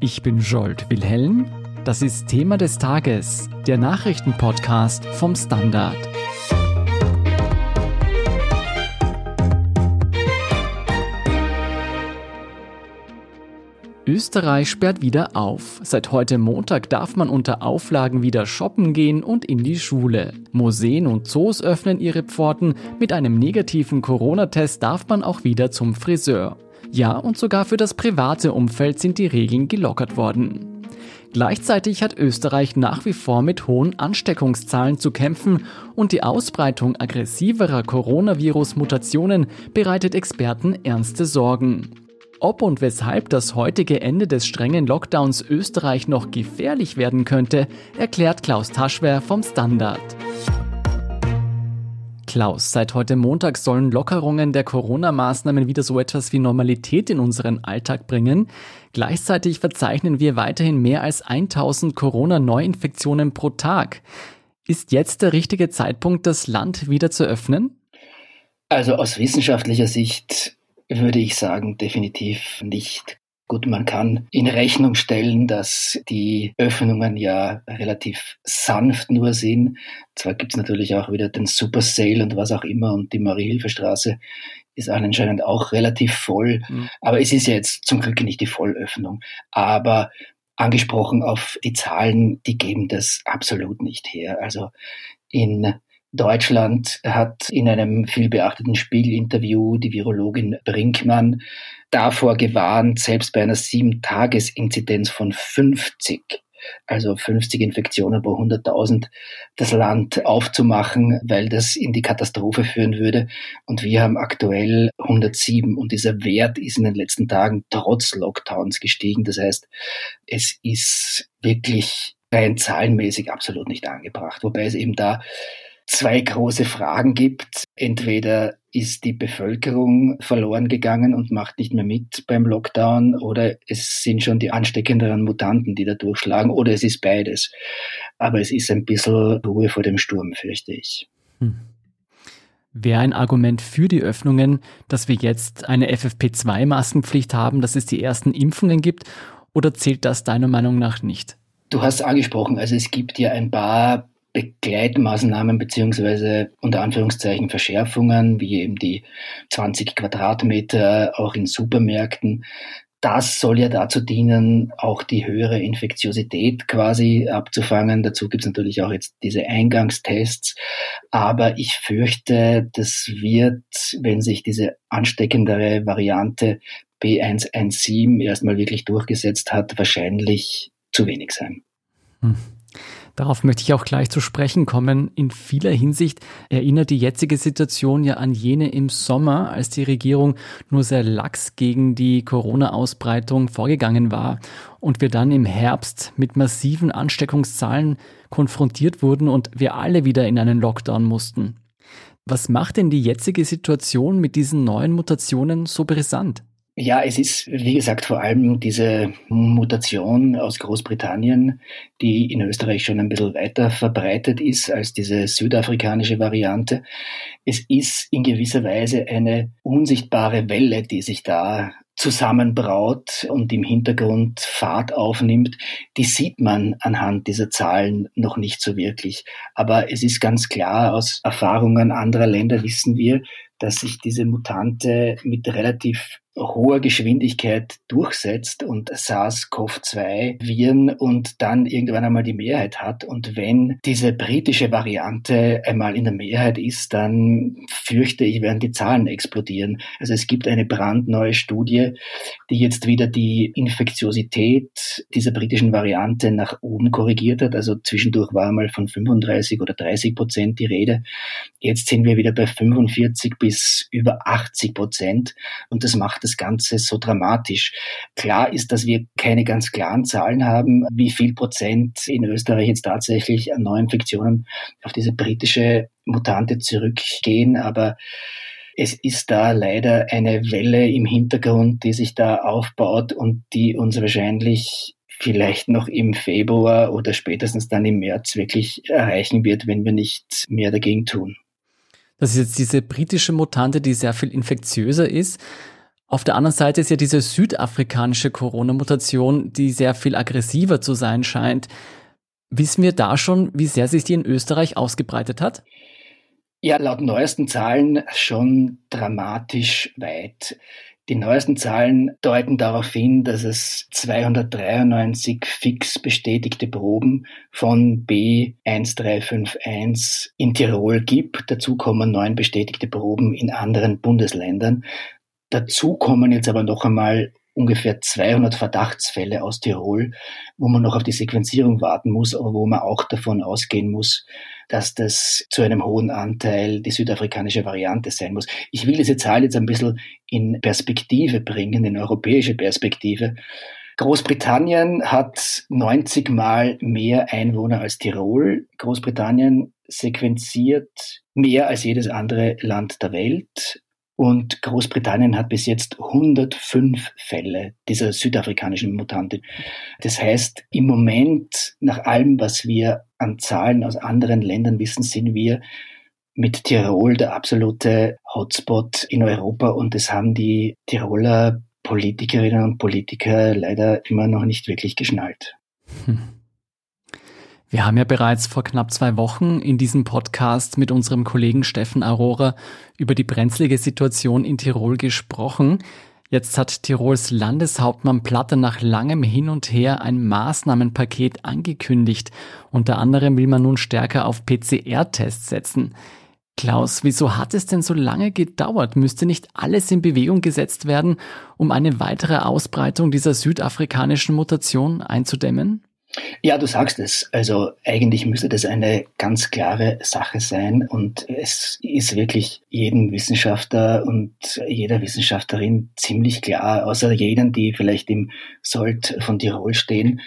Ich bin Jolt Wilhelm. Das ist Thema des Tages, der Nachrichtenpodcast vom Standard. Österreich sperrt wieder auf. Seit heute Montag darf man unter Auflagen wieder shoppen gehen und in die Schule. Museen und Zoos öffnen ihre Pforten. Mit einem negativen Corona-Test darf man auch wieder zum Friseur. Ja, und sogar für das private Umfeld sind die Regeln gelockert worden. Gleichzeitig hat Österreich nach wie vor mit hohen Ansteckungszahlen zu kämpfen und die Ausbreitung aggressiverer Coronavirus-Mutationen bereitet Experten ernste Sorgen. Ob und weshalb das heutige Ende des strengen Lockdowns Österreich noch gefährlich werden könnte, erklärt Klaus Taschwer vom Standard. Klaus, seit heute Montag sollen Lockerungen der Corona-Maßnahmen wieder so etwas wie Normalität in unseren Alltag bringen. Gleichzeitig verzeichnen wir weiterhin mehr als 1000 Corona-Neuinfektionen pro Tag. Ist jetzt der richtige Zeitpunkt, das Land wieder zu öffnen? Also aus wissenschaftlicher Sicht würde ich sagen, definitiv nicht. Gut, man kann in Rechnung stellen, dass die Öffnungen ja relativ sanft nur sind. Zwar gibt es natürlich auch wieder den Super Sale und was auch immer und die Marie-Hilfe-Straße ist anscheinend auch relativ voll. Mhm. Aber es ist ja jetzt zum Glück nicht die Vollöffnung. Aber angesprochen auf die Zahlen, die geben das absolut nicht her. Also in Deutschland hat in einem vielbeachteten Spiegelinterview die Virologin Brinkmann davor gewarnt, selbst bei einer Sieben-Tages-Inzidenz von 50 also 50 Infektionen pro 100.000, das Land aufzumachen, weil das in die Katastrophe führen würde. Und wir haben aktuell 107 und dieser Wert ist in den letzten Tagen trotz Lockdowns gestiegen. Das heißt, es ist wirklich rein zahlenmäßig absolut nicht angebracht, wobei es eben da zwei große Fragen gibt. Entweder ist die Bevölkerung verloren gegangen und macht nicht mehr mit beim Lockdown oder es sind schon die ansteckenderen Mutanten, die da durchschlagen oder es ist beides. Aber es ist ein bisschen Ruhe vor dem Sturm, fürchte ich. Hm. Wäre ein Argument für die Öffnungen, dass wir jetzt eine FFP2-Maskenpflicht haben, dass es die ersten Impfungen gibt oder zählt das deiner Meinung nach nicht? Du hast angesprochen, also es gibt ja ein paar Begleitmaßnahmen beziehungsweise unter Anführungszeichen Verschärfungen, wie eben die 20 Quadratmeter auch in Supermärkten. Das soll ja dazu dienen, auch die höhere Infektiosität quasi abzufangen. Dazu gibt es natürlich auch jetzt diese Eingangstests. Aber ich fürchte, das wird, wenn sich diese ansteckendere Variante B117 erstmal wirklich durchgesetzt hat, wahrscheinlich zu wenig sein. Hm. Darauf möchte ich auch gleich zu sprechen kommen. In vieler Hinsicht erinnert die jetzige Situation ja an jene im Sommer, als die Regierung nur sehr lax gegen die Corona-Ausbreitung vorgegangen war und wir dann im Herbst mit massiven Ansteckungszahlen konfrontiert wurden und wir alle wieder in einen Lockdown mussten. Was macht denn die jetzige Situation mit diesen neuen Mutationen so brisant? Ja, es ist, wie gesagt, vor allem diese Mutation aus Großbritannien, die in Österreich schon ein bisschen weiter verbreitet ist als diese südafrikanische Variante. Es ist in gewisser Weise eine unsichtbare Welle, die sich da zusammenbraut und im Hintergrund Fahrt aufnimmt, die sieht man anhand dieser Zahlen noch nicht so wirklich. Aber es ist ganz klar, aus Erfahrungen anderer Länder wissen wir, dass sich diese Mutante mit relativ hoher Geschwindigkeit durchsetzt und SARS-CoV-2-Viren und dann irgendwann einmal die Mehrheit hat. Und wenn diese britische Variante einmal in der Mehrheit ist, dann fürchte ich, werden die Zahlen explodieren. Also es gibt eine brandneue Studie, die jetzt wieder die Infektiosität dieser britischen Variante nach oben korrigiert hat. Also zwischendurch war einmal von 35 oder 30 Prozent die Rede. Jetzt sind wir wieder bei 45 bis über 80 Prozent. Und das macht das Ganze so dramatisch. Klar ist, dass wir keine ganz klaren Zahlen haben, wie viel Prozent in Österreich jetzt tatsächlich an Neuinfektionen auf diese britische Mutante zurückgehen, aber es ist da leider eine Welle im Hintergrund, die sich da aufbaut und die uns wahrscheinlich vielleicht noch im Februar oder spätestens dann im März wirklich erreichen wird, wenn wir nicht mehr dagegen tun. Das ist jetzt diese britische Mutante, die sehr viel infektiöser ist. Auf der anderen Seite ist ja diese südafrikanische Corona-Mutation, die sehr viel aggressiver zu sein scheint. Wissen wir da schon, wie sehr sich die in Österreich ausgebreitet hat? Ja, laut neuesten Zahlen schon dramatisch weit. Die neuesten Zahlen deuten darauf hin, dass es 293 fix bestätigte Proben von B1351 in Tirol gibt. Dazu kommen neun bestätigte Proben in anderen Bundesländern. Dazu kommen jetzt aber noch einmal ungefähr 200 Verdachtsfälle aus Tirol, wo man noch auf die Sequenzierung warten muss, aber wo man auch davon ausgehen muss, dass das zu einem hohen Anteil die südafrikanische Variante sein muss. Ich will diese Zahl jetzt ein bisschen in Perspektive bringen, in europäische Perspektive. Großbritannien hat 90 Mal mehr Einwohner als Tirol. Großbritannien sequenziert mehr als jedes andere Land der Welt. Und Großbritannien hat bis jetzt 105 Fälle dieser südafrikanischen Mutantin. Das heißt, im Moment, nach allem, was wir an Zahlen aus anderen Ländern wissen, sind wir mit Tirol der absolute Hotspot in Europa und das haben die Tiroler Politikerinnen und Politiker leider immer noch nicht wirklich geschnallt. Hm. Wir haben ja bereits vor knapp zwei Wochen in diesem Podcast mit unserem Kollegen Steffen Aurora über die brenzlige Situation in Tirol gesprochen. Jetzt hat Tirols Landeshauptmann Platte nach langem Hin und Her ein Maßnahmenpaket angekündigt. Unter anderem will man nun stärker auf PCR-Tests setzen. Klaus, wieso hat es denn so lange gedauert? Müsste nicht alles in Bewegung gesetzt werden, um eine weitere Ausbreitung dieser südafrikanischen Mutation einzudämmen? Ja, du sagst es. Also eigentlich müsste das eine ganz klare Sache sein und es ist wirklich jedem Wissenschaftler und jeder Wissenschaftlerin ziemlich klar, außer jenen, die vielleicht im Sold von Tirol stehen,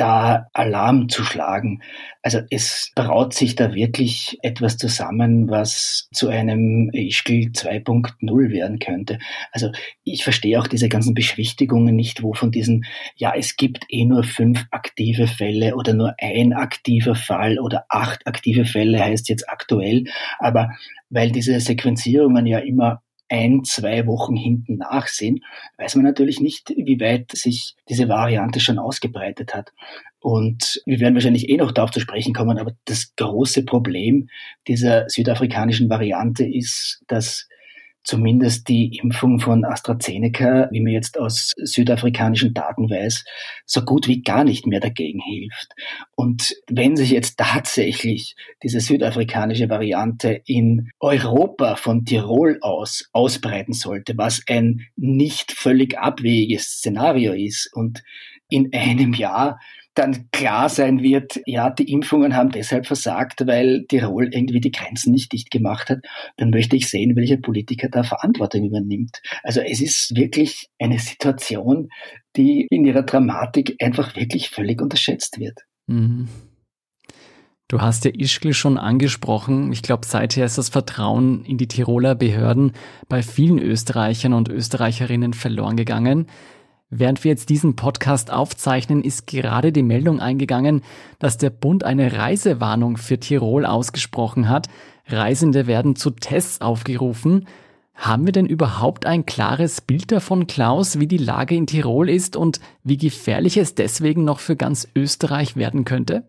da Alarm zu schlagen. Also es braut sich da wirklich etwas zusammen, was zu einem Ischgl 2.0 werden könnte. Also ich verstehe auch diese ganzen Beschwichtigungen nicht, wo von diesen, ja, es gibt eh nur fünf aktive Fälle oder nur ein aktiver Fall oder acht aktive Fälle heißt jetzt aktuell. Aber weil diese Sequenzierungen ja immer ein, zwei Wochen hinten nach sind, weiß man natürlich nicht, wie weit sich diese Variante schon ausgebreitet hat. Und wir werden wahrscheinlich eh noch darauf zu sprechen kommen, aber das große Problem dieser südafrikanischen Variante ist, dass zumindest die Impfung von AstraZeneca, wie man jetzt aus südafrikanischen Daten weiß, so gut wie gar nicht mehr dagegen hilft. Und wenn sich jetzt tatsächlich diese südafrikanische Variante in Europa von Tirol aus ausbreiten sollte, was ein nicht völlig abwegiges Szenario ist und in einem Jahr dann klar sein wird, ja, die Impfungen haben deshalb versagt, weil Tirol irgendwie die Grenzen nicht dicht gemacht hat, dann möchte ich sehen, welcher Politiker da Verantwortung übernimmt. Also es ist wirklich eine Situation, die in ihrer Dramatik einfach wirklich völlig unterschätzt wird. Mhm. Du hast ja Ischgl schon angesprochen. Ich glaube, seither ist das Vertrauen in die Tiroler Behörden bei vielen Österreichern und Österreicherinnen verloren gegangen. Während wir jetzt diesen Podcast aufzeichnen, ist gerade die Meldung eingegangen, dass der Bund eine Reisewarnung für Tirol ausgesprochen hat. Reisende werden zu Tests aufgerufen. Haben wir denn überhaupt ein klares Bild davon, Klaus, wie die Lage in Tirol ist und wie gefährlich es deswegen noch für ganz Österreich werden könnte?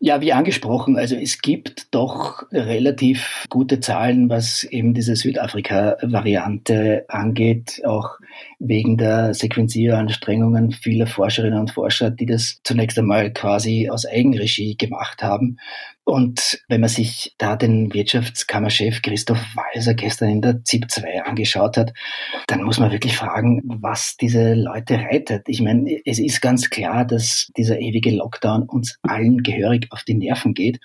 Ja, wie angesprochen, also es gibt doch relativ gute Zahlen, was eben diese Südafrika-Variante angeht, auch wegen der Sequenzieranstrengungen vieler Forscherinnen und Forscher, die das zunächst einmal quasi aus Eigenregie gemacht haben. Und wenn man sich da den Wirtschaftskammerchef Christoph Walser gestern in der ZIP 2 angeschaut hat, dann muss man wirklich fragen, was diese Leute reitet. Ich meine, es ist ganz klar, dass dieser ewige Lockdown uns allen gehörig auf die Nerven geht.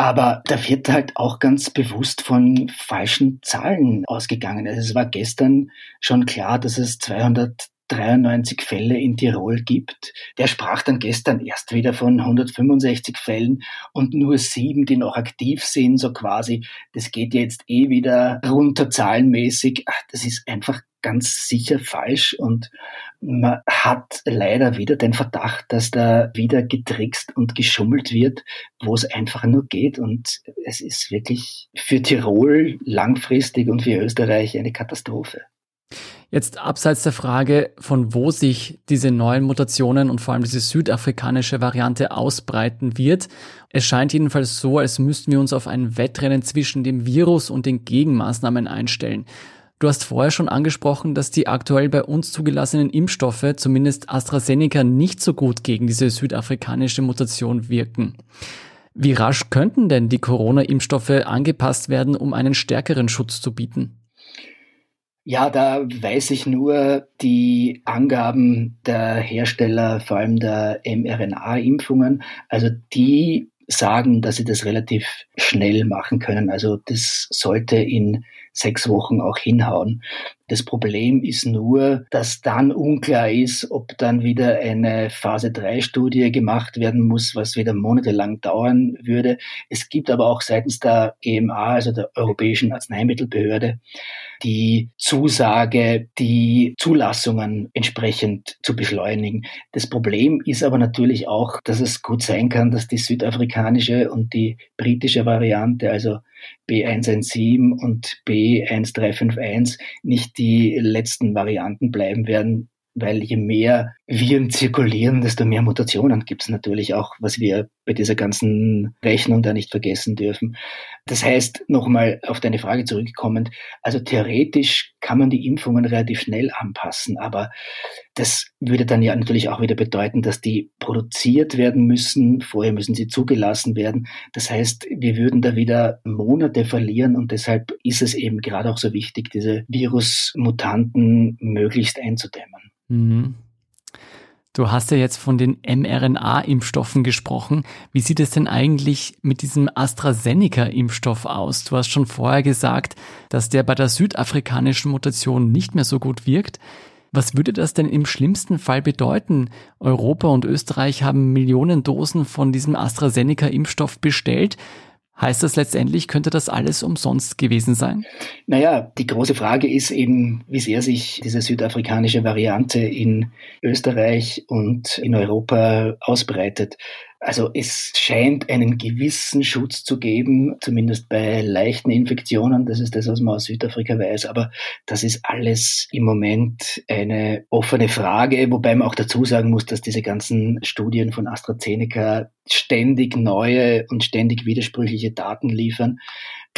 Aber da wird halt auch ganz bewusst von falschen Zahlen ausgegangen. Also es war gestern schon klar, dass es 293 Fälle in Tirol gibt. Der sprach dann gestern erst wieder von 165 Fällen und nur sieben, die noch aktiv sind, so quasi. Das geht jetzt eh wieder runter zahlenmäßig. Ach, das ist einfach ganz sicher falsch und man hat leider wieder den Verdacht, dass da wieder getrickst und geschummelt wird, wo es einfach nur geht und es ist wirklich für Tirol langfristig und für Österreich eine Katastrophe. Jetzt abseits der Frage, von wo sich diese neuen Mutationen und vor allem diese südafrikanische Variante ausbreiten wird, es scheint jedenfalls so, als müssten wir uns auf ein Wettrennen zwischen dem Virus und den Gegenmaßnahmen einstellen. Du hast vorher schon angesprochen, dass die aktuell bei uns zugelassenen Impfstoffe, zumindest AstraZeneca, nicht so gut gegen diese südafrikanische Mutation wirken. Wie rasch könnten denn die Corona-Impfstoffe angepasst werden, um einen stärkeren Schutz zu bieten? Ja, da weiß ich nur die Angaben der Hersteller, vor allem der mRNA-Impfungen. Also die sagen, dass sie das relativ schnell machen können. Also das sollte in sechs Wochen auch hinhauen. Das Problem ist nur, dass dann unklar ist, ob dann wieder eine Phase 3 Studie gemacht werden muss, was wieder monatelang dauern würde. Es gibt aber auch seitens der EMA, also der Europäischen Arzneimittelbehörde, die Zusage, die Zulassungen entsprechend zu beschleunigen. Das Problem ist aber natürlich auch, dass es gut sein kann, dass die südafrikanische und die britische Variante, also B117 und B1351 nicht die letzten Varianten bleiben werden, weil je mehr Viren zirkulieren, desto mehr Mutationen gibt es natürlich auch, was wir bei dieser ganzen Rechnung da nicht vergessen dürfen. Das heißt, nochmal auf deine Frage zurückkommend, also theoretisch kann man die Impfungen relativ schnell anpassen, aber das würde dann ja natürlich auch wieder bedeuten, dass die produziert werden müssen, vorher müssen sie zugelassen werden. Das heißt, wir würden da wieder Monate verlieren und deshalb ist es eben gerade auch so wichtig, diese Virusmutanten möglichst einzudämmen. Mhm. Du hast ja jetzt von den mRNA-Impfstoffen gesprochen. Wie sieht es denn eigentlich mit diesem AstraZeneca-Impfstoff aus? Du hast schon vorher gesagt, dass der bei der südafrikanischen Mutation nicht mehr so gut wirkt. Was würde das denn im schlimmsten Fall bedeuten? Europa und Österreich haben Millionen Dosen von diesem AstraZeneca-Impfstoff bestellt. Heißt das letztendlich, könnte das alles umsonst gewesen sein? Naja, die große Frage ist eben, wie sehr sich diese südafrikanische Variante in Österreich und in Europa ausbreitet. Also es scheint einen gewissen Schutz zu geben, zumindest bei leichten Infektionen. Das ist das, was man aus Südafrika weiß. Aber das ist alles im Moment eine offene Frage, wobei man auch dazu sagen muss, dass diese ganzen Studien von AstraZeneca ständig neue und ständig widersprüchliche Daten liefern.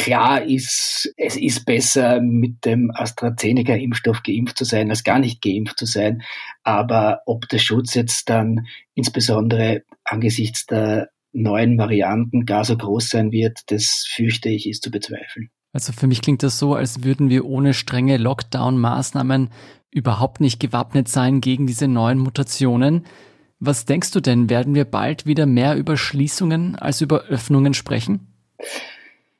Klar ist, es ist besser, mit dem AstraZeneca-Impfstoff geimpft zu sein, als gar nicht geimpft zu sein. Aber ob der Schutz jetzt dann insbesondere angesichts der neuen Varianten gar so groß sein wird, das fürchte ich, ist zu bezweifeln. Also für mich klingt das so, als würden wir ohne strenge Lockdown-Maßnahmen überhaupt nicht gewappnet sein gegen diese neuen Mutationen. Was denkst du denn, werden wir bald wieder mehr über Schließungen als über Öffnungen sprechen?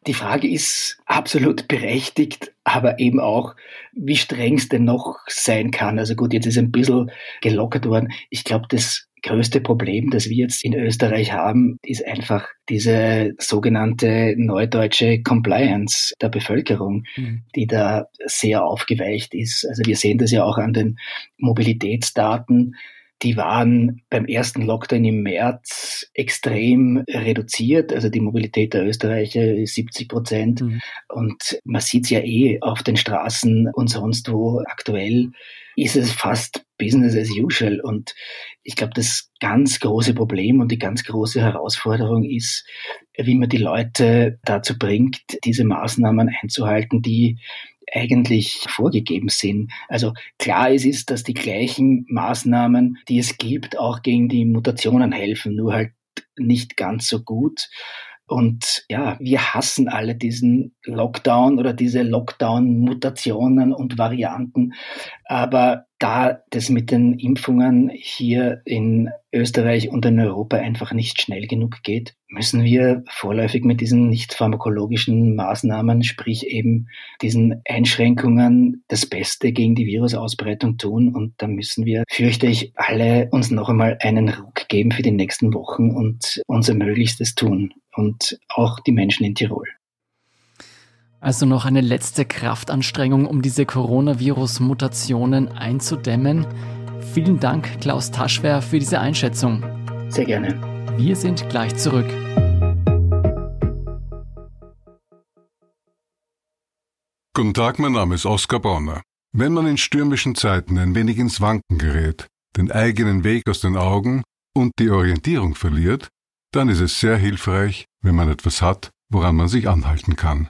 Die Frage ist absolut berechtigt, aber eben auch, wie streng es denn noch sein kann. Also gut, jetzt ist ein bisschen gelockert worden. Ich glaube, das größte Problem, das wir jetzt in Österreich haben, ist einfach diese sogenannte neudeutsche Compliance der Bevölkerung, mhm. die da sehr aufgeweicht ist. Also wir sehen das ja auch an den Mobilitätsdaten die waren beim ersten Lockdown im März extrem reduziert. Also die Mobilität der Österreicher ist 70 Prozent. Mhm. Und man sieht es ja eh auf den Straßen und sonst wo aktuell ist es fast Business as usual. Und ich glaube, das ganz große Problem und die ganz große Herausforderung ist, wie man die Leute dazu bringt, diese Maßnahmen einzuhalten, die eigentlich vorgegeben sind. Also klar ist es, dass die gleichen Maßnahmen, die es gibt, auch gegen die Mutationen helfen, nur halt nicht ganz so gut. Und ja, wir hassen alle diesen Lockdown oder diese Lockdown-Mutationen und Varianten. Aber da das mit den Impfungen hier in Österreich und in Europa einfach nicht schnell genug geht, müssen wir vorläufig mit diesen nicht pharmakologischen Maßnahmen, sprich eben diesen Einschränkungen, das Beste gegen die Virusausbreitung tun. Und da müssen wir, fürchte ich, alle uns noch einmal einen Ruck geben für die nächsten Wochen und unser Möglichstes tun. Und auch die Menschen in Tirol. Also noch eine letzte Kraftanstrengung, um diese Coronavirus-Mutationen einzudämmen. Vielen Dank, Klaus Taschwer, für diese Einschätzung. Sehr gerne. Wir sind gleich zurück. Guten Tag, mein Name ist Oskar Bonner. Wenn man in stürmischen Zeiten ein wenig ins Wanken gerät, den eigenen Weg aus den Augen und die Orientierung verliert, dann ist es sehr hilfreich, wenn man etwas hat, woran man sich anhalten kann.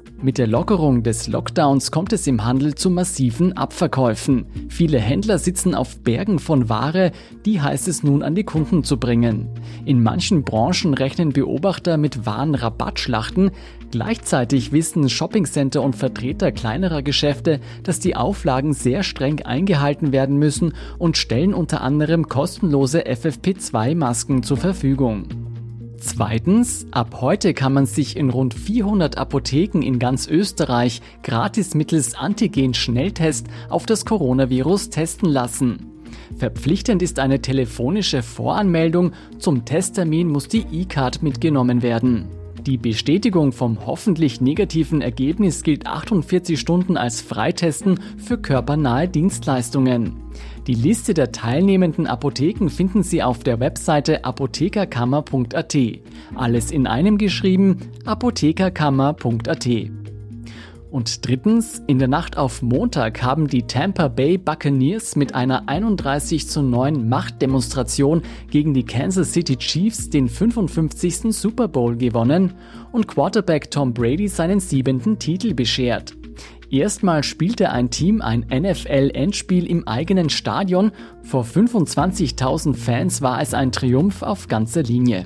Mit der Lockerung des Lockdowns kommt es im Handel zu massiven Abverkäufen. Viele Händler sitzen auf Bergen von Ware, die heißt es nun an die Kunden zu bringen. In manchen Branchen rechnen Beobachter mit wahren Rabattschlachten. Gleichzeitig wissen Shoppingcenter und Vertreter kleinerer Geschäfte, dass die Auflagen sehr streng eingehalten werden müssen und stellen unter anderem kostenlose FFP2-Masken zur Verfügung. Zweitens, ab heute kann man sich in rund 400 Apotheken in ganz Österreich gratis mittels Antigen-Schnelltest auf das Coronavirus testen lassen. Verpflichtend ist eine telefonische Voranmeldung, zum Testtermin muss die E-Card mitgenommen werden. Die Bestätigung vom hoffentlich negativen Ergebnis gilt 48 Stunden als Freitesten für körpernahe Dienstleistungen. Die Liste der teilnehmenden Apotheken finden Sie auf der Webseite apothekerkammer.at. Alles in einem geschrieben apothekerkammer.at. Und drittens, in der Nacht auf Montag haben die Tampa Bay Buccaneers mit einer 31 zu 9 Machtdemonstration gegen die Kansas City Chiefs den 55. Super Bowl gewonnen und Quarterback Tom Brady seinen siebenten Titel beschert. Erstmal spielte ein Team ein NFL-Endspiel im eigenen Stadion. Vor 25.000 Fans war es ein Triumph auf ganzer Linie.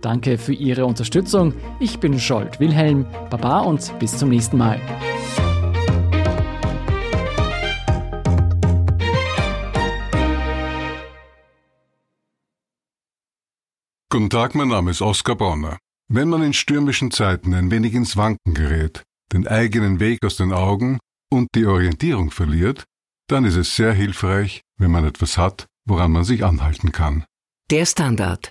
Danke für Ihre Unterstützung. Ich bin Scholt Wilhelm. Baba und bis zum nächsten Mal. Guten Tag, mein Name ist Oskar Bonner. Wenn man in stürmischen Zeiten ein wenig ins Wanken gerät, den eigenen Weg aus den Augen und die Orientierung verliert, dann ist es sehr hilfreich, wenn man etwas hat, woran man sich anhalten kann. Der Standard,